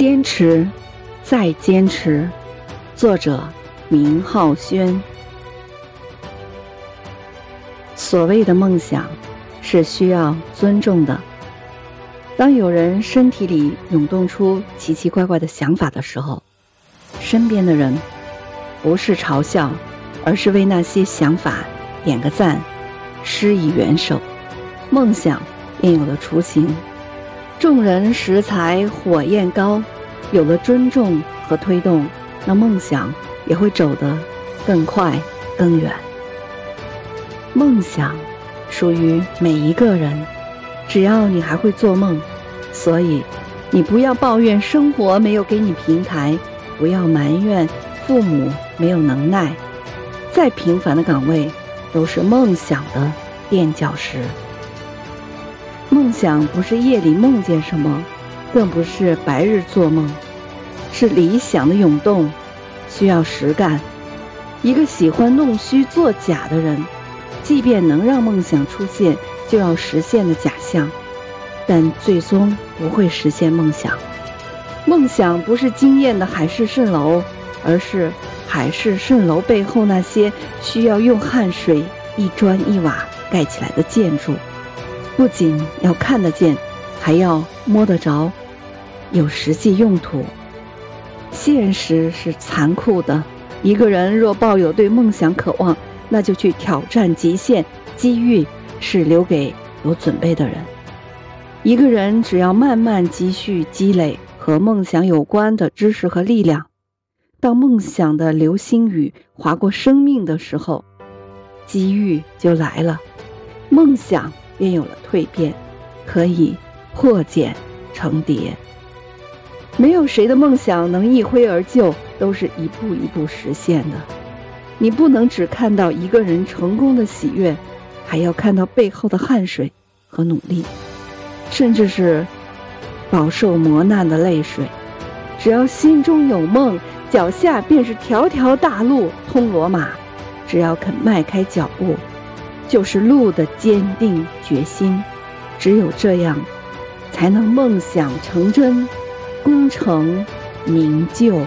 坚持，再坚持。作者：明浩轩。所谓的梦想，是需要尊重的。当有人身体里涌动出奇奇怪怪的想法的时候，身边的人不是嘲笑，而是为那些想法点个赞，施以援手，梦想便有了雏形。众人拾柴火焰高，有了尊重和推动，那梦想也会走得更快更远。梦想属于每一个人，只要你还会做梦，所以你不要抱怨生活没有给你平台，不要埋怨父母没有能耐。再平凡的岗位，都是梦想的垫脚石。梦想不是夜里梦见什么，更不是白日做梦，是理想的涌动，需要实干。一个喜欢弄虚作假的人，即便能让梦想出现就要实现的假象，但最终不会实现梦想。梦想不是惊艳的海市蜃楼，而是海市蜃楼背后那些需要用汗水一砖一瓦盖起来的建筑。不仅要看得见，还要摸得着，有实际用途。现实是残酷的，一个人若抱有对梦想渴望，那就去挑战极限。机遇是留给有准备的人。一个人只要慢慢积蓄积累和梦想有关的知识和力量，当梦想的流星雨划过生命的时候，机遇就来了。梦想。便有了蜕变，可以破茧成蝶。没有谁的梦想能一挥而就，都是一步一步实现的。你不能只看到一个人成功的喜悦，还要看到背后的汗水和努力，甚至是饱受磨难的泪水。只要心中有梦，脚下便是条条大路通罗马。只要肯迈开脚步。就是路的坚定决心，只有这样，才能梦想成真，功成名就。